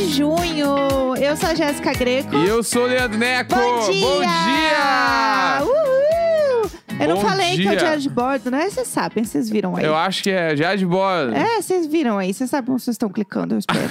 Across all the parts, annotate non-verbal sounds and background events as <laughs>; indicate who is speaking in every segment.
Speaker 1: terça-feira, 1 de junho. Eu sou a Jéssica Greco.
Speaker 2: E eu sou o Leandro Neco.
Speaker 1: Bom dia!
Speaker 2: Bom dia!
Speaker 1: Uhul! Eu não
Speaker 2: Bom
Speaker 1: falei que é o
Speaker 2: dia.
Speaker 1: diário de bordo, né? Vocês sabem, vocês viram aí.
Speaker 2: Eu acho que é já de bola.
Speaker 1: É, vocês viram aí. Vocês sabem onde vocês estão clicando, eu espero.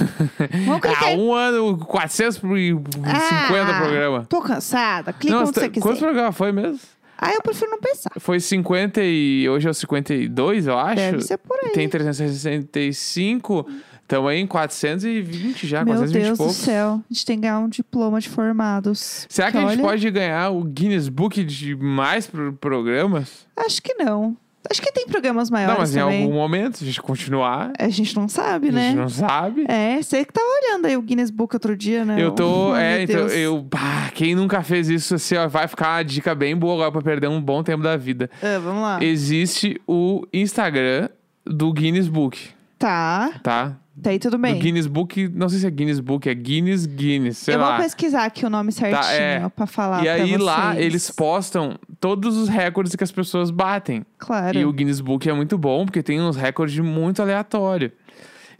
Speaker 1: Vamos clicar
Speaker 2: Ah, um ano, 450
Speaker 1: Ah,
Speaker 2: programa.
Speaker 1: Tô cansada. Clica
Speaker 2: Não,
Speaker 1: onde
Speaker 2: tá-
Speaker 1: você quiser.
Speaker 2: quantos programas foi mesmo?
Speaker 1: Ah, eu prefiro não pensar.
Speaker 2: Foi 50 e hoje é o 52, eu acho.
Speaker 1: Deve ser por aí.
Speaker 2: Tem 365. Estamos aí em 420 já,
Speaker 1: Meu
Speaker 2: 420 e
Speaker 1: Deus do
Speaker 2: poucos.
Speaker 1: céu. A gente tem que ganhar um diploma de formados.
Speaker 2: Será que a gente
Speaker 1: olha,
Speaker 2: pode ganhar o Guinness Book de mais pro- programas?
Speaker 1: Acho que não. Acho que tem programas maiores
Speaker 2: não, mas em
Speaker 1: também.
Speaker 2: algum momento, se a gente continuar,
Speaker 1: A gente não sabe,
Speaker 2: a
Speaker 1: né?
Speaker 2: gente não sabe.
Speaker 1: É, você que tava olhando aí o Guinness Book outro dia, né?
Speaker 2: Eu tô. <laughs>
Speaker 1: Oh,
Speaker 2: é, então,
Speaker 1: Deus.
Speaker 2: eu. Bah, quem nunca fez isso, assim, ó, vai ficar uma dica bem boa agora pra perder um bom tempo da vida.
Speaker 1: Ah, vamos lá.
Speaker 2: Existe o Instagram do Guinness Book,
Speaker 1: Tá,
Speaker 2: tá?
Speaker 1: Tá aí tudo
Speaker 2: Do
Speaker 1: bem.
Speaker 2: Guinness Book, não sei se é Guinness Book, é Guinness Guinness, sei
Speaker 1: eu
Speaker 2: lá.
Speaker 1: vou pesquisar aqui o nome certinho
Speaker 2: é.
Speaker 1: pra falar
Speaker 2: E aí lá
Speaker 1: vocês.
Speaker 2: eles postam todos os recordes que as pessoas batem.
Speaker 1: Claro.
Speaker 2: E o Guinness Book é muito bom, porque tem uns recordes muito aleatórios.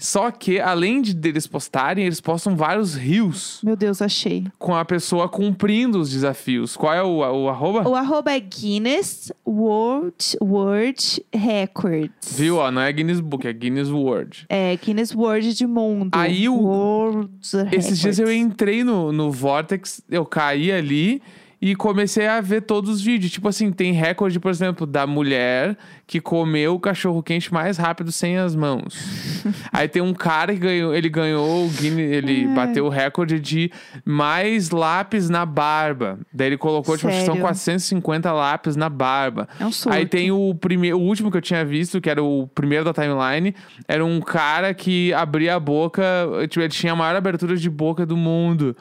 Speaker 2: Só que, além de deles postarem, eles postam vários rios
Speaker 1: Meu Deus, achei.
Speaker 2: com a pessoa cumprindo os desafios. Qual é o, o arroba?
Speaker 1: O arroba é Guinness World, World Records.
Speaker 2: Viu? Ó, não é Guinness Book, é Guinness World.
Speaker 1: É, Guinness World de mundo.
Speaker 2: Aí o-
Speaker 1: World
Speaker 2: Esses dias eu entrei no, no Vortex, eu caí ali e comecei a ver todos os vídeos. Tipo assim, tem recorde, por exemplo, da mulher que comeu o cachorro quente mais rápido sem as mãos. <laughs> Aí tem um cara que ganhou, ele ganhou o Guinness, ele
Speaker 1: Ai.
Speaker 2: bateu o recorde de mais lápis na barba. Daí ele colocou, tipo, que são
Speaker 1: Sério?
Speaker 2: 450 lápis na barba.
Speaker 1: É um surto.
Speaker 2: Aí tem o primeiro, o último que eu tinha visto, que era o primeiro da timeline, era um cara que abria a boca, tipo, ele tinha a maior abertura de boca do mundo.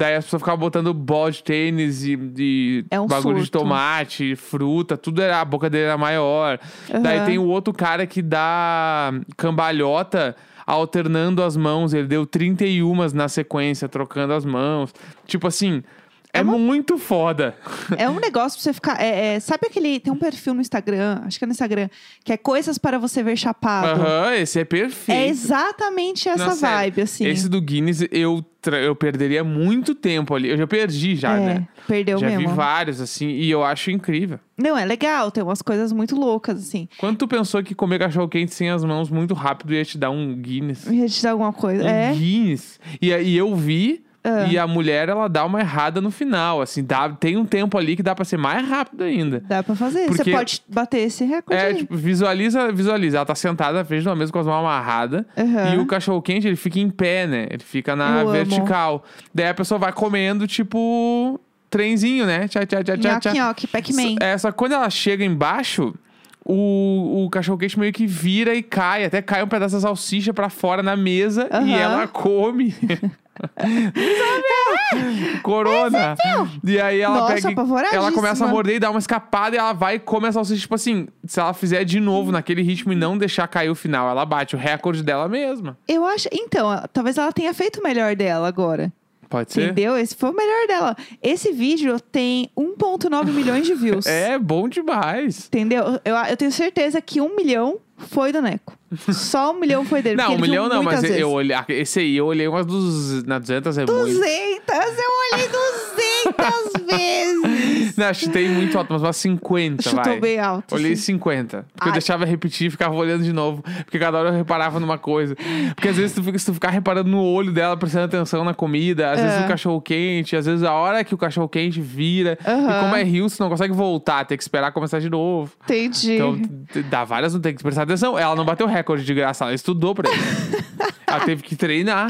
Speaker 2: Daí as pessoas ficavam botando bola de tênis e, e
Speaker 1: É um
Speaker 2: bagulho de
Speaker 1: surto.
Speaker 2: tomate, fruta, tudo era, a boca dele era maior. Daí
Speaker 1: Aham.
Speaker 2: tem o outro cara que dá cambalhota alternando as mãos, ele deu 31 na sequência, trocando as mãos. Tipo assim, é,
Speaker 1: É uma-
Speaker 2: muito foda.
Speaker 1: É um negócio pra você ficar. é, é, sabe aquele. Tem um perfil no Instagram, acho que é no Instagram, que é coisas para você ver chapado.
Speaker 2: Aham, esse é perfeito.
Speaker 1: É exatamente essa
Speaker 2: sério,
Speaker 1: vibe, assim.
Speaker 2: Esse do Guinness, eu, eu perderia muito tempo ali. Eu já perdi já,
Speaker 1: é,
Speaker 2: né?
Speaker 1: perdeu
Speaker 2: já
Speaker 1: mesmo.
Speaker 2: vi vários, assim, e eu acho incrível.
Speaker 1: Não, é legal, tem umas coisas muito loucas, assim.
Speaker 2: Quando tu pensou que comer cachorro quente sem as mãos muito rápido ia te dar um Guinness?
Speaker 1: Ia te dar alguma coisa.
Speaker 2: Um
Speaker 1: é.
Speaker 2: Guinness. E aí eu vi,
Speaker 1: Ah.
Speaker 2: e a mulher, ela dá uma errada no final, assim, dá, tem um tempo ali que dá pra ser mais rápido ainda.
Speaker 1: Dá pra fazer.
Speaker 2: Porque-
Speaker 1: Você pode bater esse recorde.
Speaker 2: É, tipo, visualiza, visualiza. Ela tá sentada, fez numa mesa com as mãos amarradas.
Speaker 1: Aham.
Speaker 2: E o cachorro quente, ele fica em pé, né? Ele fica na
Speaker 1: Eu amo.
Speaker 2: vertical. Daí a pessoa vai comendo, tipo, trenzinho, né? Tchá, tchá, tchá, tchá,
Speaker 1: Nhoque,
Speaker 2: tchá.
Speaker 1: nhoque, Pac-Man.
Speaker 2: É, só que quando ela chega embaixo, o, o cachorro quente meio que vira e cai. Até cai um pedaço da salsicha pra fora na mesa e
Speaker 1: Aham.
Speaker 2: ela come. <laughs> Corona. E aí ela
Speaker 1: Nossa,
Speaker 2: pega. e-. Ela começa a morder e dá uma escapada e ela vai e come a salsicha. Tipo assim, se ela fizer de novo naquele ritmo e não deixar cair o final, ela bate o recorde dela mesma.
Speaker 1: Eu acho. Então, talvez ela tenha feito o melhor dela agora.
Speaker 2: Pode ser?
Speaker 1: Entendeu? Esse foi o melhor dela. Esse vídeo tem 1,9 <laughs> milhões de views.
Speaker 2: É bom demais.
Speaker 1: Entendeu? Eu, eu tenho certeza que um milhão foi do Neco. Só um milhão foi dele.
Speaker 2: Não, um milhão não, mas
Speaker 1: muitas
Speaker 2: eu
Speaker 1: vezes.
Speaker 2: olhei. Esse aí eu olhei umas dos. Na 200 é muito.
Speaker 1: 200! Eu olhei 200 <laughs> vezes! <laughs>
Speaker 2: Não, chutei muito alto, mas umas 50,
Speaker 1: Chutou
Speaker 2: vai.
Speaker 1: bem alto.
Speaker 2: Olhei
Speaker 1: assim.
Speaker 2: 50. Porque eu
Speaker 1: Ai.
Speaker 2: deixava repetir e ficava olhando de novo. Porque cada hora eu reparava numa coisa. Porque às vezes tu fica, se tu ficar reparando no olho dela, prestando atenção na comida, às vezes
Speaker 1: É.
Speaker 2: no cachorro quente, às vezes a hora que o cachorro quente vira.
Speaker 1: Aham.
Speaker 2: E como é rio, você não consegue voltar, tem que esperar começar de novo.
Speaker 1: Entendi.
Speaker 2: Então, dá várias, não tem que prestar atenção. Ela não bateu recorde de graça, ela estudou pra isso. <laughs> ela teve que treinar,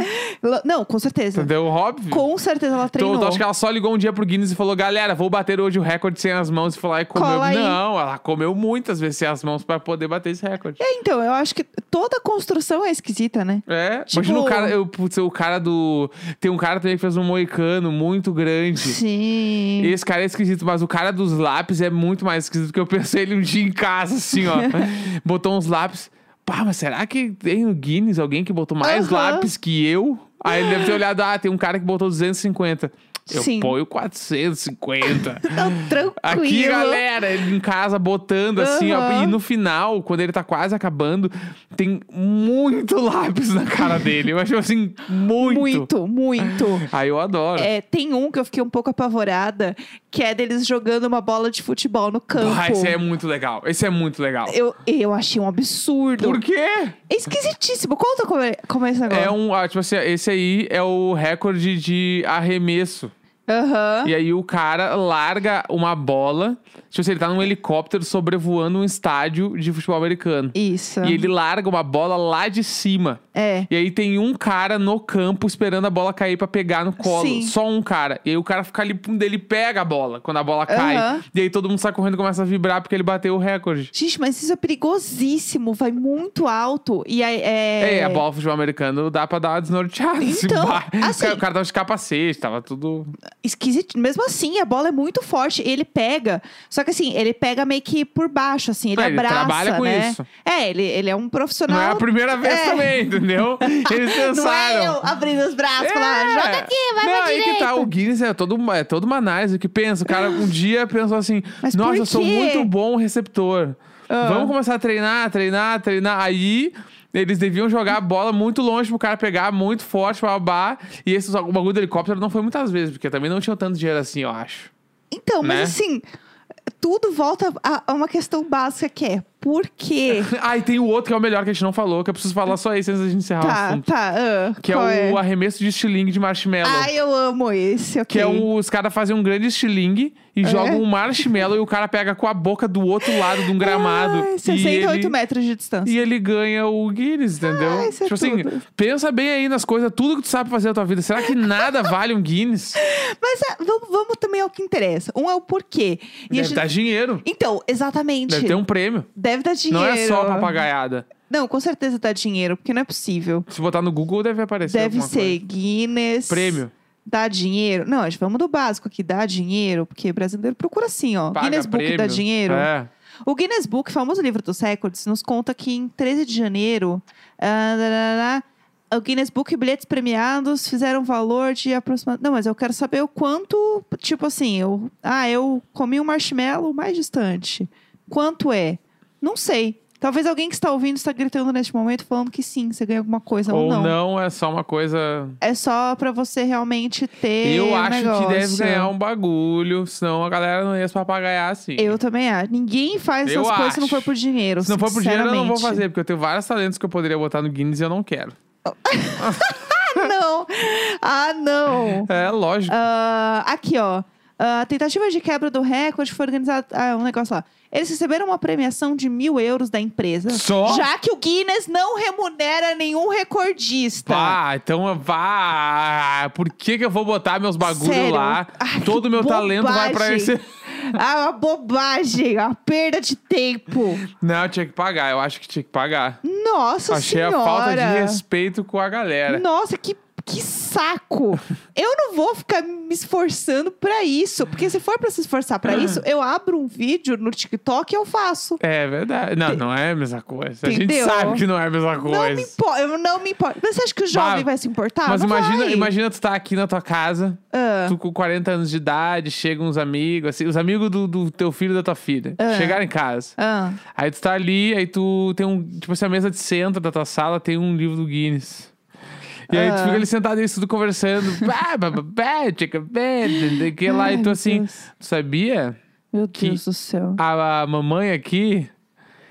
Speaker 1: Não, com certeza.
Speaker 2: entendeu? Óbvio.
Speaker 1: Com certeza ela
Speaker 2: Então,
Speaker 1: treinou.
Speaker 2: então, acho que ela só ligou um dia pro Guinness e falou: Galera, vou bater hoje o recorde sem as mãos. E lá e comeu.
Speaker 1: Cola.
Speaker 2: Não, ela comeu muitas vezes sem as mãos pra poder bater esse recorde.
Speaker 1: É, então, eu acho que toda construção é esquisita, né?
Speaker 2: É,
Speaker 1: Tipo-
Speaker 2: imagina o cara, eu, putz, o cara do. Tem um cara também que fez um moicano muito grande.
Speaker 1: Sim.
Speaker 2: Esse cara é esquisito, mas o cara dos lápis é muito mais esquisito, porque eu pensei ele um dia em casa, assim, ó. <laughs> botou uns lápis. Pá, mas será que tem no Guinness alguém que botou mais
Speaker 1: Aham.
Speaker 2: lápis que eu? Aí ele deve ter olhado, ah, tem um cara que botou 250. Eu
Speaker 1: Sim.
Speaker 2: ponho 450. <laughs>
Speaker 1: Não, tranquilo.
Speaker 2: Aqui, galera, ele em casa botando assim, ó. E no final, quando ele tá quase acabando, tem muito <laughs> lápis na cara dele. Eu acho assim, muito.
Speaker 1: Muito, muito. <laughs>
Speaker 2: Aí eu adoro.
Speaker 1: É, tem um que eu fiquei um pouco apavorada, que é deles jogando uma bola de futebol no campo.
Speaker 2: Ah, esse é muito legal. Esse é muito legal.
Speaker 1: eu, eu achei um absurdo.
Speaker 2: Por quê?
Speaker 1: É esquisitíssimo. Conta como é, como é esse negócio.
Speaker 2: É um. ah, Tipo assim, esse aí é o recorde de arremesso.
Speaker 1: Aham.
Speaker 2: E aí o cara larga uma bola. Tipo assim, ele tá num helicóptero sobrevoando um estádio de futebol americano.
Speaker 1: Isso.
Speaker 2: E ele larga uma bola lá de cima.
Speaker 1: É.
Speaker 2: E aí tem um cara no campo esperando a bola cair pra pegar no colo.
Speaker 1: Sim.
Speaker 2: Só um cara. E aí o cara fica ali, ele pega a bola quando a bola cai.
Speaker 1: Aham.
Speaker 2: E aí todo mundo sai correndo e começa a vibrar porque ele bateu o recorde.
Speaker 1: Gente, mas isso é perigosíssimo. Vai muito alto. E aí é.
Speaker 2: É, a bola futebol americano dá pra dar uma desnorteada. se
Speaker 1: Então, <laughs> assim-
Speaker 2: o cara tava de capacete, tava tudo.
Speaker 1: Esquisito. Mesmo assim, a bola é muito forte. Ele pega. Só que assim, ele pega meio que por baixo, assim. Ele
Speaker 2: Ah, ele
Speaker 1: abraça.
Speaker 2: trabalha com
Speaker 1: né?
Speaker 2: isso.
Speaker 1: É, ele, ele é um profissional.
Speaker 2: Não é a primeira vez
Speaker 1: É.
Speaker 2: também, entendeu? <laughs> Eles
Speaker 1: Não é
Speaker 2: pensaram.
Speaker 1: eu abrindo os braços lá.
Speaker 2: É.
Speaker 1: Joga aqui, vai
Speaker 2: Não,
Speaker 1: pra
Speaker 2: aí
Speaker 1: direita.
Speaker 2: que tá, o Guinness é, todo, é toda uma análise que pensa. O cara um <laughs> dia pensou assim:
Speaker 1: Mas
Speaker 2: Nossa, eu sou muito bom receptor.
Speaker 1: Ah.
Speaker 2: Vamos começar a treinar, treinar, treinar. Aí. Eles deviam jogar a bola muito longe pro cara pegar, muito forte, babá. E esse o bagulho do helicóptero não foi muitas vezes, porque também não tinha tanto dinheiro assim, eu acho.
Speaker 1: Então, mas
Speaker 2: né?
Speaker 1: assim, tudo volta a, a uma questão básica que é por quê? <laughs>
Speaker 2: Ah, e tem o outro que é o melhor que a gente não falou, que eu preciso falar só esse antes da gente encerrar o
Speaker 1: tá,
Speaker 2: assunto.
Speaker 1: tá. ah,
Speaker 2: Que é o arremesso de estilingue de marshmallow.
Speaker 1: Ai, eu amo esse, ok.
Speaker 2: Que é um, os caras fazem um grande estilingue e jogam um marshmallow e o cara pega com a boca do outro lado de um gramado. E
Speaker 1: 68
Speaker 2: ele,
Speaker 1: metros de distância.
Speaker 2: E ele ganha o Guinness, entendeu?
Speaker 1: Ah, isso é
Speaker 2: tipo assim,
Speaker 1: tudo.
Speaker 2: pensa bem aí nas coisas, tudo que tu sabe fazer na tua vida. Será que nada vale um Guinness? <laughs>
Speaker 1: Mas ah, vamos, vamos também ao que interessa. Um é o porquê. E a
Speaker 2: Deve
Speaker 1: gente-
Speaker 2: dar dinheiro.
Speaker 1: Então, exatamente.
Speaker 2: Deve ter um prêmio.
Speaker 1: Deve dar dinheiro.
Speaker 2: Não é só papagaiada.
Speaker 1: Não, com certeza dá dinheiro, porque não é possível.
Speaker 2: Se botar no Google, deve aparecer
Speaker 1: Deve ser
Speaker 2: coisa.
Speaker 1: Guinness.
Speaker 2: Prêmio.
Speaker 1: Dá dinheiro. Não, gente, vamos do básico aqui. Dá dinheiro, porque brasileiro procura assim, ó.
Speaker 2: Paga
Speaker 1: Guinness Book
Speaker 2: prêmio.
Speaker 1: dá dinheiro.
Speaker 2: É.
Speaker 1: O Guinness Book, famoso livro dos recordes, nos conta que em 13 de janeiro, darará, o Guinness Book e bilhetes premiados fizeram valor de aproximadamente. Não, mas eu quero saber o quanto, tipo assim, eu, ah, eu comi um marshmallow mais distante. Quanto é? Não sei. Talvez alguém que está ouvindo está gritando neste momento falando que sim, você ganha alguma coisa ou,
Speaker 2: Ou
Speaker 1: não.
Speaker 2: não, é só uma coisa.
Speaker 1: É só pra você realmente ter.
Speaker 2: Eu
Speaker 1: um
Speaker 2: acho
Speaker 1: negócio.
Speaker 2: que deve ganhar um bagulho, senão a galera não ia se papagaiar assim.
Speaker 1: Eu também acho. Ninguém faz
Speaker 2: Eu
Speaker 1: essas coisas se não
Speaker 2: acho.
Speaker 1: for por dinheiro.
Speaker 2: Se não for por dinheiro, eu não vou fazer, porque eu tenho vários talentos que eu poderia botar no Guinness e eu não quero. <laughs>
Speaker 1: Ah, não! Ah, não!
Speaker 2: É lógico.
Speaker 1: Ah, aqui, ó. A tentativa de quebra do recorde foi organizada. Ah, um negócio lá. Eles receberam uma premiação de mil euros da empresa.
Speaker 2: Só?
Speaker 1: Já que o Guinness não remunera nenhum recordista.
Speaker 2: Vá, então vá. Por que, que eu vou botar meus bagulhos lá?
Speaker 1: Ai,
Speaker 2: Todo o meu talento vai pra
Speaker 1: bobagem.
Speaker 2: esse. <laughs>
Speaker 1: Ah, uma bobagem, uma perda de tempo.
Speaker 2: Não, tinha que pagar. Eu acho que tinha que pagar.
Speaker 1: Nossa
Speaker 2: Achei
Speaker 1: senhora.
Speaker 2: a falta de respeito com a galera.
Speaker 1: Nossa, que, que saco! Eu não vou ficar me esforçando pra isso. Porque se for pra se esforçar pra isso, eu abro um vídeo no TikTok e eu faço.
Speaker 2: É verdade. Não, não é a mesma coisa. A gente
Speaker 1: Entendeu?
Speaker 2: sabe que não é a mesma
Speaker 1: Não me
Speaker 2: coisa.
Speaker 1: importa, eu não me importo. Mas você acha que o jovem
Speaker 2: Bah,
Speaker 1: vai se importar?
Speaker 2: Mas
Speaker 1: Não
Speaker 2: imagina,
Speaker 1: vai.
Speaker 2: imagina tu tá aqui na tua casa,
Speaker 1: Ah,
Speaker 2: tu com 40 anos de idade, chegam uns amigos, assim, os amigos do, do teu filho e da tua filha.
Speaker 1: Ah.
Speaker 2: Chegaram em casa.
Speaker 1: ah.
Speaker 2: Aí tu tá ali, aí tu tem um. Tipo assim, a mesa de centro da tua sala tem um livro do Guinness. E aí tu
Speaker 1: Ah.
Speaker 2: fica ali sentado aí, tudo conversando. <laughs> Não que lá. E tu assim, tu sabia?
Speaker 1: Meu
Speaker 2: que-
Speaker 1: Deus do céu.
Speaker 2: A, a mamãe aqui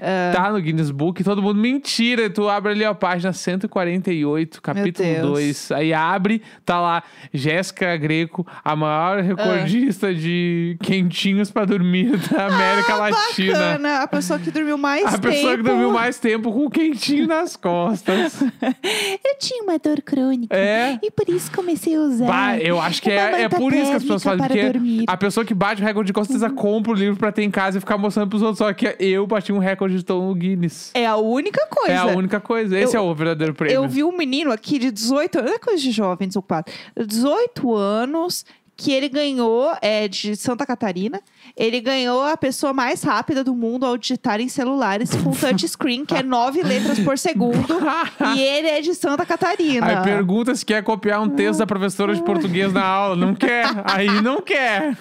Speaker 1: Ah,
Speaker 2: tá no Guinness Book, todo mundo, mentira. E tu abre ali a página 148, capítulo
Speaker 1: Deus.
Speaker 2: 2. Aí abre, tá lá, Jéssica Greco, a maior recordista de quentinhos pra dormir da América Latina.
Speaker 1: Ah, Bacana, a pessoa que dormiu mais
Speaker 2: A
Speaker 1: tempo.
Speaker 2: pessoa que dormiu mais tempo com o quentinho nas costas. <laughs>
Speaker 1: Eu tinha uma dor crônica.
Speaker 2: É.
Speaker 1: E por isso comecei a usar.
Speaker 2: Bah, eu acho que é, é por isso que as pessoas fazem. Porque
Speaker 1: dormir.
Speaker 2: a pessoa que bate o recorde de costas compra o livro pra ter em casa e ficar mostrando pros outros. Só que eu bati um recorde de tom no Guinness.
Speaker 1: É a única coisa.
Speaker 2: É a única coisa. Esse
Speaker 1: Eu-
Speaker 2: é o verdadeiro prêmio.
Speaker 1: Eu vi um menino aqui de 18 anos, é coisa de jovem desocupado, 18 anos, que ele ganhou, é de Santa Catarina, ele ganhou a pessoa mais rápida do mundo ao digitar em celulares com touchscreen, que é nove letras por segundo. <laughs> e ele é de Santa Catarina.
Speaker 2: Aí pergunta se quer copiar um texto da professora de português na aula. Não quer. Aí não quer.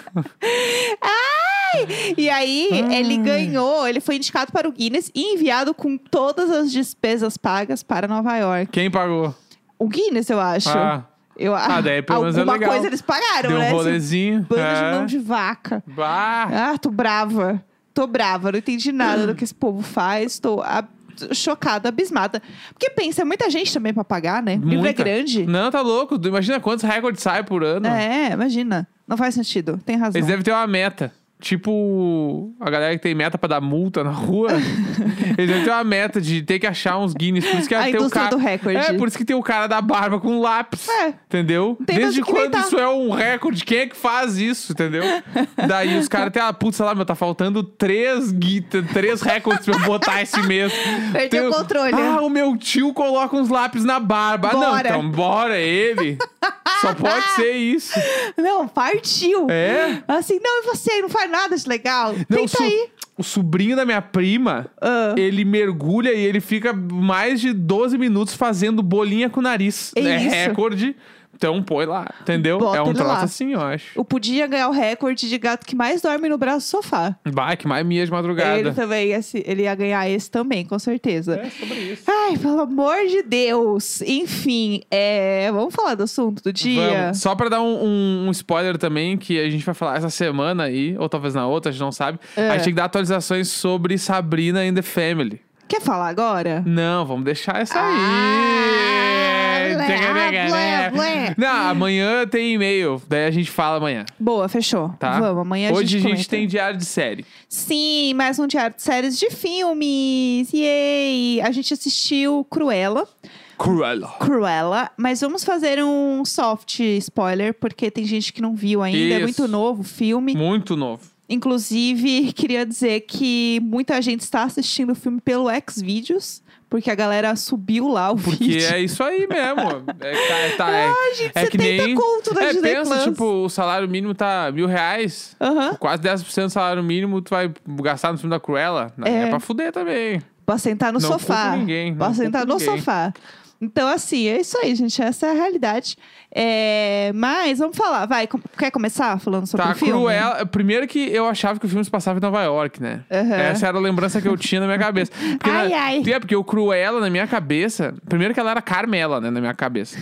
Speaker 1: E aí, ele ganhou, ele foi indicado para o Guinness e enviado com todas as despesas pagas para Nova York.
Speaker 2: Quem pagou?
Speaker 1: O Guinness, eu acho.
Speaker 2: Ah,
Speaker 1: Eu,
Speaker 2: Ah, daí pelo menos é
Speaker 1: alguma
Speaker 2: legal.
Speaker 1: coisa eles pagaram,
Speaker 2: deu um
Speaker 1: né? Esse
Speaker 2: rolezinho.
Speaker 1: Bando de
Speaker 2: É.
Speaker 1: mão de vaca.
Speaker 2: Bah.
Speaker 1: Ah, tô brava. Tô brava, não entendi nada do que esse povo faz. Tô ab- chocada, abismada. Porque pensa, é muita gente também pra pagar, né? O livro é grande.
Speaker 2: Não, tá louco. Imagina quantos recordes sai por ano.
Speaker 1: É, imagina. Não faz sentido. Tem razão.
Speaker 2: Eles devem ter uma meta. Tipo, a galera que tem meta pra dar multa na rua, <laughs> eles devem ter uma meta de ter que achar uns Guinness. Por isso que
Speaker 1: A
Speaker 2: tem o cara.
Speaker 1: do recorde.
Speaker 2: É, por isso que tem o cara da barba com lápis.
Speaker 1: É.
Speaker 2: Entendeu?
Speaker 1: tem
Speaker 2: Desde quando isso é um recorde? Quem é que faz isso, entendeu? Daí os caras têm, ah, putz, sei lá, meu, tá faltando três, gui- três recordes pra eu botar esse mês.
Speaker 1: Perdeu o controle.
Speaker 2: Ah, o meu tio coloca uns lápis na barba. Ah, não, então bora ele. Só pode ser isso.
Speaker 1: Não, partiu.
Speaker 2: É?
Speaker 1: Assim, não, e você? Não faz nada de legal?
Speaker 2: Não,
Speaker 1: Tenta
Speaker 2: o, so-
Speaker 1: aí.
Speaker 2: o sobrinho da minha prima,
Speaker 1: Ah.
Speaker 2: ele mergulha e ele fica mais de 12 minutos fazendo bolinha com o nariz.
Speaker 1: É isso.
Speaker 2: recorde. Então põe lá, entendeu?
Speaker 1: Bota
Speaker 2: é um troço
Speaker 1: lá.
Speaker 2: assim, eu acho.
Speaker 1: Eu podia ganhar o recorde de gato que mais dorme no braço do sofá.
Speaker 2: Vai, que mais minha de madrugada.
Speaker 1: Ele também, esse- ele ia ganhar esse também, com certeza.
Speaker 2: É sobre isso.
Speaker 1: Ai, pelo amor de Deus. Enfim, é, vamos falar do assunto do dia?
Speaker 2: Vamos. Só pra dar um, um- um spoiler também, que a gente vai falar essa semana aí, ou talvez na outra, a gente não sabe.
Speaker 1: É.
Speaker 2: A gente tem que dar atualizações sobre Sabrina and the Family.
Speaker 1: Quer falar agora?
Speaker 2: Não, vamos deixar essa aí.
Speaker 1: Ah, blé, blé, blé.
Speaker 2: Não, amanhã tem e-mail. Daí a gente fala amanhã,
Speaker 1: Boa, fechou.
Speaker 2: tá?
Speaker 1: Vamos, amanhã
Speaker 2: Hoje a gente
Speaker 1: comenta.
Speaker 2: tem diário de série.
Speaker 1: Sim, mais um diário de séries de filmes. Yay! A gente assistiu Cruella.
Speaker 2: Cruella.
Speaker 1: Cruella, mas vamos fazer um soft spoiler, porque tem gente que não viu ainda, é
Speaker 2: Isso.
Speaker 1: muito novo o filme.
Speaker 2: Muito novo.
Speaker 1: Inclusive, queria dizer que muita gente está assistindo o filme pelo Xvideos, porque a galera subiu lá o
Speaker 2: Porque
Speaker 1: vídeo.
Speaker 2: é isso aí mesmo. É, tá, tá, é,
Speaker 1: Ai, gente,
Speaker 2: é que
Speaker 1: 70
Speaker 2: nem.
Speaker 1: conto na
Speaker 2: é,
Speaker 1: Disney
Speaker 2: pensa,
Speaker 1: Plus.
Speaker 2: tipo, o salário mínimo tá mil reais.
Speaker 1: Aham.
Speaker 2: Quase 10% do salário mínimo tu vai gastar no filme da Cruella.
Speaker 1: É.
Speaker 2: é pra fuder também.
Speaker 1: Pra sentar no
Speaker 2: Não
Speaker 1: sofá.
Speaker 2: ninguém,
Speaker 1: Pra sentar no
Speaker 2: ninguém.
Speaker 1: sofá. Então, assim, é isso aí, gente. Essa é a realidade. É, Mas, vamos falar. Vai, com- quer começar falando sobre
Speaker 2: Tá,
Speaker 1: o filme?
Speaker 2: Cruella. Primeiro que eu achava que o filme se passava em Nova York, né?
Speaker 1: Aham.
Speaker 2: Essa era a lembrança que eu tinha na minha cabeça. Porque
Speaker 1: Ai,
Speaker 2: na-
Speaker 1: ai.
Speaker 2: É, porque o Cruella, na minha cabeça. Primeiro que ela era Carmela, né? Na minha cabeça.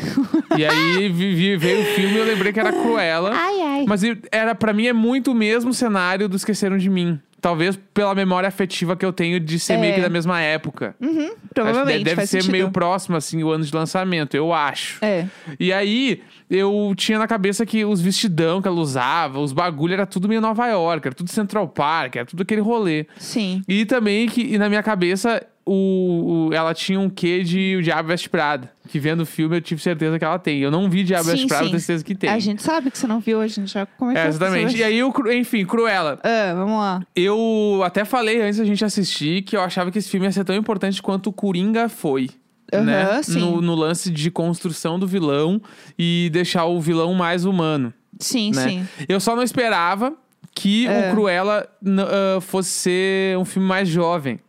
Speaker 2: e aí <laughs> vi- veio o filme e eu lembrei que era Cruella.
Speaker 1: Ai, ai.
Speaker 2: Mas era, pra mim é muito o mesmo cenário do Esqueceram de Mim. Talvez pela memória afetiva que eu tenho de ser
Speaker 1: É.
Speaker 2: meio que da mesma época.
Speaker 1: Uhum, provavelmente.
Speaker 2: deve ser
Speaker 1: sentido.
Speaker 2: meio próximo, assim, o ano de lançamento, eu acho.
Speaker 1: É.
Speaker 2: E aí, eu tinha na cabeça que os vestidão que ela usava, os bagulho, era tudo meio Nova York, era tudo Central Park, era tudo aquele rolê.
Speaker 1: Sim.
Speaker 2: E também que, e na minha cabeça, o, o- ela tinha um quê de O Diabo Veste Prada. Que vendo o filme eu tive certeza que ela tem. Eu não vi Diabo
Speaker 1: Sim,
Speaker 2: Veste Prada, tenho certeza que tem.
Speaker 1: A gente sabe que você não viu, a gente já comentou.
Speaker 2: É, exatamente. E aí, o enfim, Cruella.
Speaker 1: Ah, vamos lá.
Speaker 2: Eu até falei antes da gente assistir que eu achava que esse filme ia ser tão importante quanto o Coringa foi.
Speaker 1: Aham,
Speaker 2: né?
Speaker 1: sim.
Speaker 2: No, no lance de construção do vilão e deixar o vilão mais humano.
Speaker 1: Sim,
Speaker 2: né?
Speaker 1: sim.
Speaker 2: Eu só não esperava que
Speaker 1: É.
Speaker 2: o Cruella ah, fosse ser um filme mais jovem.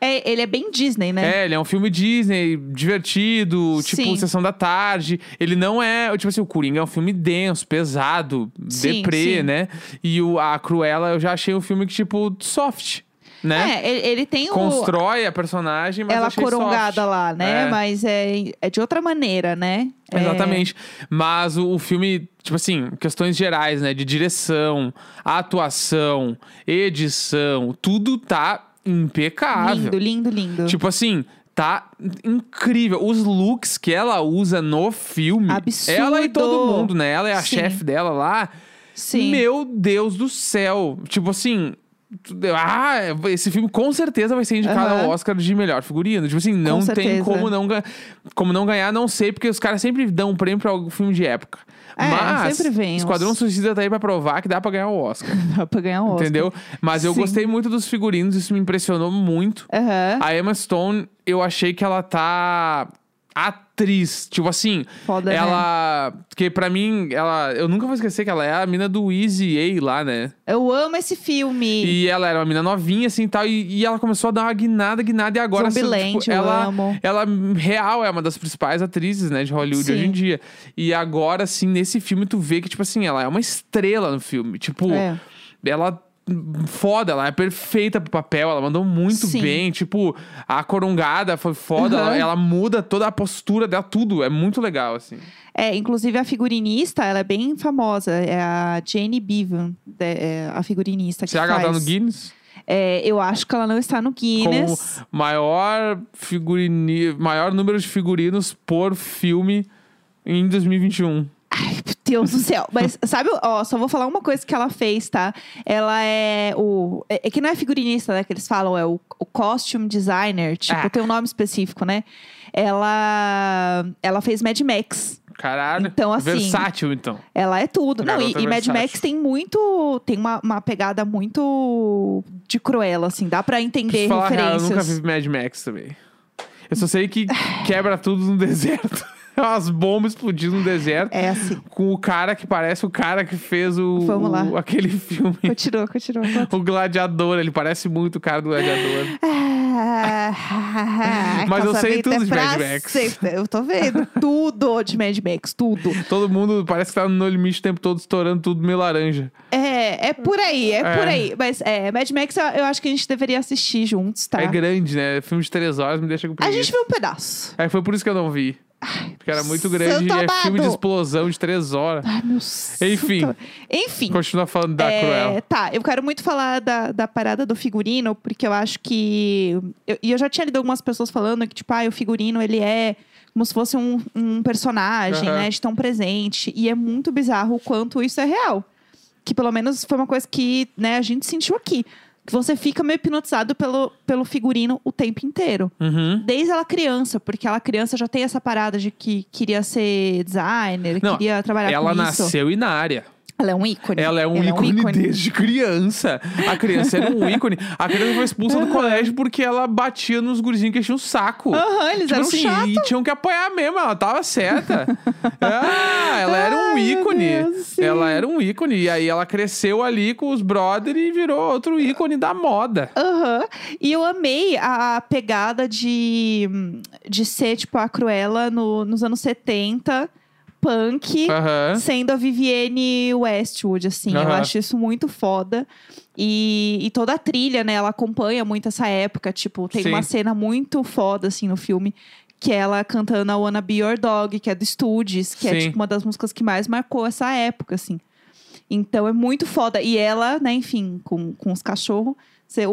Speaker 1: É, ele é bem Disney, né?
Speaker 2: É, ele é um filme Disney, divertido,
Speaker 1: Sim.
Speaker 2: tipo Sessão da Tarde. Ele não é. Tipo assim, o Coringa é um filme denso, pesado,
Speaker 1: Sim,
Speaker 2: deprê,
Speaker 1: sim.
Speaker 2: né? E o, a Cruella eu já achei um filme que, tipo, soft, né?
Speaker 1: É, ele, ele tem o.
Speaker 2: Constrói a personagem, mas
Speaker 1: ela corongada
Speaker 2: soft.
Speaker 1: lá, né?
Speaker 2: É.
Speaker 1: Mas é, é de outra maneira, né? É-
Speaker 2: Exatamente. Mas o, o filme, tipo assim, questões gerais, né? De direção, atuação, edição, tudo tá impecável.
Speaker 1: lindo, lindo, lindo.
Speaker 2: Tipo assim, tá incrível. Os looks que ela usa no filme.
Speaker 1: Absurdo.
Speaker 2: Ela e todo mundo, né? Ela é a chefe dela lá.
Speaker 1: Sim.
Speaker 2: Meu Deus do céu. Tipo assim. Ah, esse filme com certeza vai ser indicado
Speaker 1: Aham.
Speaker 2: ao Oscar de melhor figurino. Tipo assim, não tem
Speaker 1: certeza.
Speaker 2: como não, como não ganhar, não sei, porque os caras sempre dão um prêmio pra algum filme de época.
Speaker 1: É,
Speaker 2: Mas
Speaker 1: sempre vem
Speaker 2: Esquadrão Suicida tá aí pra provar que dá pra ganhar o Oscar. <laughs>
Speaker 1: Dá pra ganhar um Oscar.
Speaker 2: entendeu? Mas eu
Speaker 1: Sim.
Speaker 2: gostei muito dos figurinos, isso me impressionou muito.
Speaker 1: Aham.
Speaker 2: A Emma Stone, eu achei que ela tá atriz. Tipo assim,
Speaker 1: Foda, né?
Speaker 2: ela. Porque pra mim, ela. Eu nunca vou esquecer que ela é a mina do Easy A lá, né?
Speaker 1: Eu amo esse filme.
Speaker 2: E ela era uma mina novinha, assim tal. E, e ela começou a dar uma guinada, guinada. E agora, assim,
Speaker 1: Zombieland,
Speaker 2: tipo,
Speaker 1: eu
Speaker 2: ela,
Speaker 1: amo.
Speaker 2: ela real é uma das principais atrizes, né, de Hollywood
Speaker 1: Sim.
Speaker 2: hoje em dia. E agora, assim, nesse filme, tu vê que, tipo assim, ela é uma estrela no filme. Tipo,
Speaker 1: É.
Speaker 2: ela. Foda, ela é perfeita pro papel, ela mandou muito
Speaker 1: Sim.
Speaker 2: bem. Tipo, a corongada foi foda,
Speaker 1: Uhum.
Speaker 2: ela, ela muda toda a postura dela, tudo. É muito legal, assim.
Speaker 1: É, inclusive a figurinista, ela é bem famosa. É a Jane Bevan, de- é a figurinista que
Speaker 2: Será que ela tá no Guinness?
Speaker 1: É, eu acho que ela não está no Guinness.
Speaker 2: Maior figurini... maior número de figurinos por filme em 2021.
Speaker 1: Deus do céu. Mas sabe, ó, só vou falar uma coisa que ela fez, tá? Ela é o. É, é que não é figurinista, né? Que eles falam, é o, o costume designer. Tipo,
Speaker 2: Ah.
Speaker 1: tem um nome específico, né? Ela. Ela fez Mad Max.
Speaker 2: Caralho.
Speaker 1: Então, assim,
Speaker 2: Versátil, então.
Speaker 1: Ela é tudo. Não, e,
Speaker 2: Garota
Speaker 1: e Mad. Max tem muito. Tem uma, uma pegada muito de cruela, assim. Dá pra entender
Speaker 2: te falar a real, eu
Speaker 1: referências.
Speaker 2: nunca vi Mad Max também. Eu só sei que <sighs> quebra tudo no deserto. Umas bombas explodindo no deserto.
Speaker 1: É assim.
Speaker 2: Com o cara que parece o cara que fez o,
Speaker 1: Vamos lá.
Speaker 2: o- aquele filme.
Speaker 1: Continua, continua. conta. <laughs>
Speaker 2: O Gladiador, ele parece muito o cara do Gladiador.
Speaker 1: Ah,
Speaker 2: Mas eu sei tudo
Speaker 1: é
Speaker 2: de Mad Max.
Speaker 1: sempre. Eu tô vendo tudo de Mad Max, tudo.
Speaker 2: Todo mundo parece que tá no limite o tempo todo estourando tudo meio laranja.
Speaker 1: É, é por aí, é,
Speaker 2: É.
Speaker 1: por aí. Mas é, Mad Max eu, eu acho que a gente deveria assistir juntos, tá?
Speaker 2: É grande, né? Filme de três horas me deixa com
Speaker 1: a
Speaker 2: preguiça.
Speaker 1: gente viu um pedaço.
Speaker 2: É, foi por isso que eu não vi. Porque era muito grande e é filme de explosão de três horas.
Speaker 1: Ai, meu
Speaker 2: Enfim.
Speaker 1: santo- Enfim.
Speaker 2: Continua falando da
Speaker 1: É,
Speaker 2: Cruella.
Speaker 1: Tá, eu quero muito falar da, da parada do figurino, porque eu acho que. eu- E eu, já tinha lido algumas pessoas falando que, tipo, ah, o figurino ele é como se fosse um, um personagem,
Speaker 2: Aham.
Speaker 1: né? De tão presente. E é muito bizarro o quanto isso é real. Que pelo menos foi uma coisa que né, a gente sentiu aqui. Você fica meio hipnotizado pelo, pelo figurino o tempo inteiro.
Speaker 2: Uhum.
Speaker 1: Desde ela criança, porque ela criança já tem essa parada de que queria ser designer,
Speaker 2: Não,
Speaker 1: queria trabalhar
Speaker 2: Ela
Speaker 1: com isso.
Speaker 2: nasceu e na área.
Speaker 1: Ela é um ícone.
Speaker 2: Ela é um,
Speaker 1: Ela
Speaker 2: ícone, desde criança. A criança era um ícone. A criança foi expulsa do colégio porque ela batia nos gurizinhos que enchiam o saco.
Speaker 1: Aham, eles
Speaker 2: Tipo
Speaker 1: eram
Speaker 2: assim,
Speaker 1: chatos.
Speaker 2: e tinham que apoiar mesmo, ela tava certa. <laughs> ah, ela era um
Speaker 1: Ai,
Speaker 2: ícone.
Speaker 1: Deus,
Speaker 2: ela era um ícone. E aí ela cresceu ali com os brother e virou outro ícone da moda.
Speaker 1: Aham. E eu amei a pegada de, de ser, tipo, a Cruella no- nos anos 70, punk,
Speaker 2: Aham.
Speaker 1: sendo a Vivienne Westwood, assim. Eu
Speaker 2: Aham.
Speaker 1: acho isso muito foda. E, e toda a trilha, né, ela acompanha muito essa época. Tipo, tem
Speaker 2: Sim.
Speaker 1: uma cena muito foda, assim, no filme. Que é ela cantando a Wanna Be Your Dog, que é do Stooges, que é,
Speaker 2: Sim.
Speaker 1: tipo, uma das músicas que mais marcou essa época, assim. Então é muito foda. E ela, né, enfim, com, com os cachorros.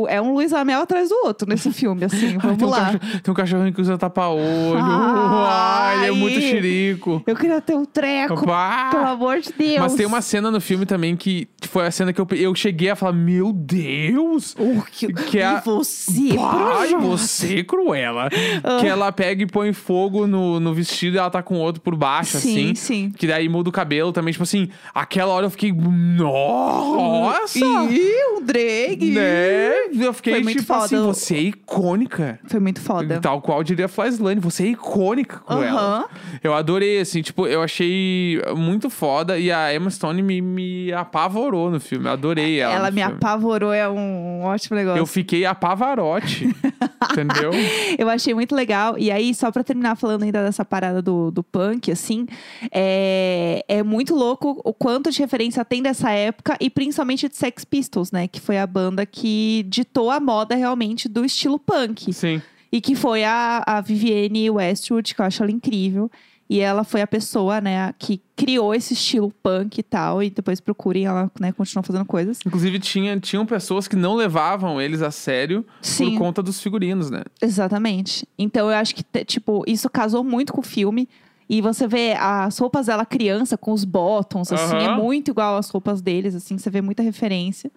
Speaker 1: É um Luiz Amel atrás do outro nesse filme, assim. <laughs>
Speaker 2: Ai,
Speaker 1: Vamos
Speaker 2: tem, um
Speaker 1: lá.
Speaker 2: cachorro- tem um cachorrinho que usa tapa-olho.
Speaker 1: Ai.
Speaker 2: Ai, é muito xerico.
Speaker 1: Eu queria ter um treco,
Speaker 2: Pá.
Speaker 1: pelo amor de Deus.
Speaker 2: Mas tem uma cena no filme também que foi a cena que eu, eu cheguei a falar: Meu Deus!
Speaker 1: Uh, que,
Speaker 2: Que é a-
Speaker 1: E você,
Speaker 2: Pai,
Speaker 1: Projota?
Speaker 2: você, Cruella.
Speaker 1: Ah.
Speaker 2: Que ela pega e põe fogo no, no vestido e ela tá com outro por baixo,
Speaker 1: Sim,
Speaker 2: assim.
Speaker 1: sim.
Speaker 2: Que daí muda o cabelo também. Tipo assim, aquela hora eu fiquei. Nossa!
Speaker 1: Ih, um drag.
Speaker 2: Né? Eu fiquei
Speaker 1: Foi muito
Speaker 2: tipo assim,
Speaker 1: foda.
Speaker 2: você é icônica.
Speaker 1: Foi muito foda.
Speaker 2: Tal qual diria Flyslane, você é icônica, Cruella.
Speaker 1: Aham.
Speaker 2: Eu adorei, assim, tipo, eu achei muito foda e a Emma Stone me, me apavorou no filme. Eu adorei ela.
Speaker 1: Ela
Speaker 2: no
Speaker 1: me
Speaker 2: filme.
Speaker 1: apavorou, é um ótimo negócio.
Speaker 2: Eu fiquei apavarote. <laughs> entendeu?
Speaker 1: Eu achei muito legal. E aí, só pra terminar falando ainda dessa parada do, do punk, assim, é, é muito louco o quanto de referência tem dessa época e principalmente de Sex Pistols, né? Que foi a banda que ditou a moda realmente do estilo punk.
Speaker 2: Sim.
Speaker 1: E que foi a, a Vivienne Westwood, que eu acho ela incrível. E ela foi a pessoa, né, que criou esse estilo punk e tal. E depois procurem, ela né, continuou fazendo coisas.
Speaker 2: Inclusive, tinha, tinham pessoas que não levavam eles a sério
Speaker 1: Sim.
Speaker 2: por conta dos figurinos, né?
Speaker 1: Exatamente. Então eu acho que, tipo, isso casou muito com o filme. E você vê as roupas dela criança, com os bottoms, assim, é muito igual às roupas deles, assim, você vê muita referência.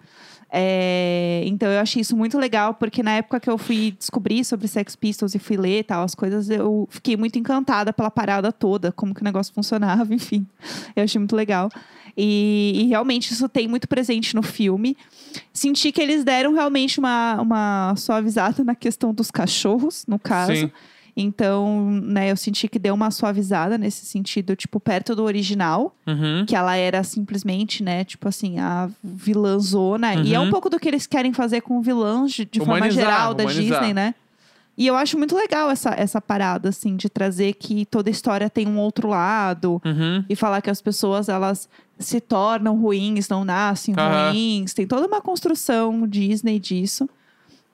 Speaker 1: É, Então eu achei isso muito legal, porque na época que eu fui descobrir sobre Sex Pistols e fui ler tal, as coisas, eu fiquei muito encantada pela parada toda, como que o negócio <laughs> funcionava, enfim. Eu achei muito legal. E, e realmente isso tem muito presente no filme. Senti que eles deram realmente uma, uma suavizada na questão dos cachorros, no caso.
Speaker 2: Sim.
Speaker 1: Então, né, eu senti que deu uma suavizada nesse sentido, tipo, perto do original,
Speaker 2: Uhum.
Speaker 1: que ela era simplesmente, né, tipo assim, a vilãzona. E é um
Speaker 2: Uhum.
Speaker 1: pouco do que eles querem fazer com vilãs de, de forma geral da
Speaker 2: humanizar.
Speaker 1: Disney, né? E eu acho muito legal essa, essa parada, assim, de trazer que toda história tem um outro lado.
Speaker 2: Uhum.
Speaker 1: E falar que as pessoas, elas se tornam ruins, não nascem
Speaker 2: Aham.
Speaker 1: ruins. Tem toda uma construção Disney disso.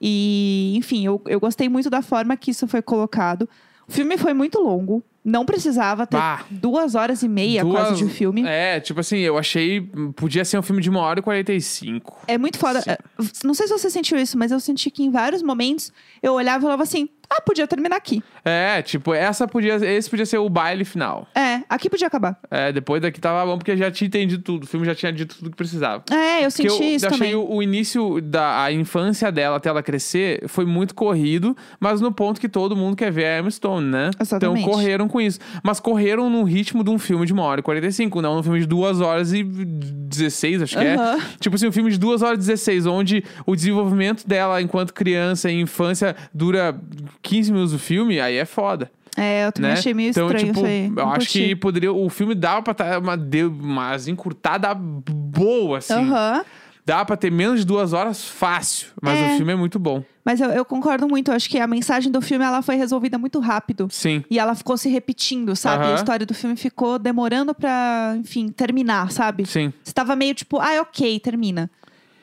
Speaker 1: E, enfim, eu, eu gostei muito da forma que isso foi colocado. O filme foi muito longo. Não precisava ter
Speaker 2: Bah.
Speaker 1: duas horas e meia
Speaker 2: Duas-
Speaker 1: quase de filme.
Speaker 2: É, tipo assim, eu achei. Podia ser um filme de uma hora e 45.
Speaker 1: É muito foda.
Speaker 2: Sim.
Speaker 1: É, Não sei se você sentiu isso, mas eu senti que em vários momentos eu olhava e falava assim: ah, podia terminar aqui.
Speaker 2: É, tipo, essa podia. Esse podia ser o baile final.
Speaker 1: É, aqui podia acabar.
Speaker 2: É, depois daqui tava bom, porque já tinha entendido tudo. O filme já tinha dito tudo que precisava.
Speaker 1: É, eu senti
Speaker 2: eu
Speaker 1: isso
Speaker 2: achei
Speaker 1: também.
Speaker 2: o, o início da a infância dela até ela crescer foi muito corrido, mas no ponto que todo mundo quer ver a Emma Stone, né?
Speaker 1: Exatamente.
Speaker 2: Então correram com isso. Mas correram no ritmo de um filme de uma hora e 45, não num filme de duas horas e 16, acho que é. Tipo assim, um filme de duas horas e 16, onde o desenvolvimento dela enquanto criança e infância dura 15 minutos do filme, aí é foda.
Speaker 1: É, eu também
Speaker 2: né?
Speaker 1: achei meio
Speaker 2: então,
Speaker 1: estranho
Speaker 2: tipo,
Speaker 1: isso aí.
Speaker 2: eu
Speaker 1: Não
Speaker 2: acho
Speaker 1: curti.
Speaker 2: que poderia. O filme dava pra estar uma, deu umas encurtada boa, assim.
Speaker 1: Aham.
Speaker 2: Dá pra ter menos de duas horas fácil. Mas
Speaker 1: É.
Speaker 2: o filme é muito bom.
Speaker 1: Mas eu, eu concordo muito. Eu acho que a mensagem do filme ela foi resolvida muito rápido.
Speaker 2: Sim.
Speaker 1: E ela ficou se repetindo, sabe?
Speaker 2: Aham.
Speaker 1: A história do filme ficou demorando pra, enfim, terminar, sabe?
Speaker 2: Sim.
Speaker 1: Você tava meio tipo, ah, ok, termina.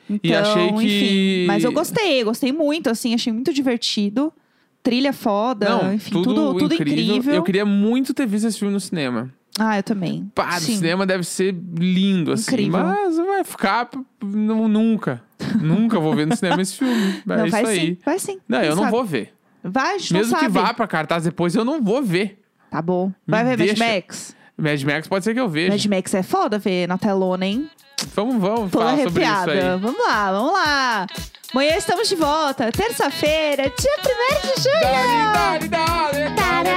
Speaker 1: Então,
Speaker 2: E achei que-
Speaker 1: enfim. Mas eu gostei, gostei muito, assim, achei muito divertido. Trilha foda,
Speaker 2: Não,
Speaker 1: enfim,
Speaker 2: tudo,
Speaker 1: tudo,
Speaker 2: incrível.
Speaker 1: incrível.
Speaker 2: Eu queria muito ter visto esse filme no cinema.
Speaker 1: Ah, eu também.
Speaker 2: Pá, no
Speaker 1: Sim.
Speaker 2: cinema deve ser lindo, assim.
Speaker 1: Incrível.
Speaker 2: Mas vai ficar. nu- nunca. nunca vou ver no cinema esse filme. <laughs> É
Speaker 1: Não,
Speaker 2: isso
Speaker 1: vai
Speaker 2: aí.
Speaker 1: sim, vai sim.
Speaker 2: Não,
Speaker 1: Quem
Speaker 2: eu não
Speaker 1: sabe?
Speaker 2: vou ver.
Speaker 1: Vai, a gente
Speaker 2: Mesmo
Speaker 1: não
Speaker 2: que
Speaker 1: sabe.
Speaker 2: vá pra cartaz depois, eu não vou ver.
Speaker 1: Tá bom.
Speaker 2: Me
Speaker 1: Vai ver
Speaker 2: deixa.
Speaker 1: Mad Max.
Speaker 2: Mad Max pode ser que eu veja.
Speaker 1: Mad Max é foda ver na telona, hein?
Speaker 2: Vamos, vamos
Speaker 1: Toda
Speaker 2: falar sobre isso aí.
Speaker 1: Vamos lá, vamos lá. Amanhã estamos de volta, terça-feira, dia 1 de julho.
Speaker 2: Dari, dari,
Speaker 3: dari,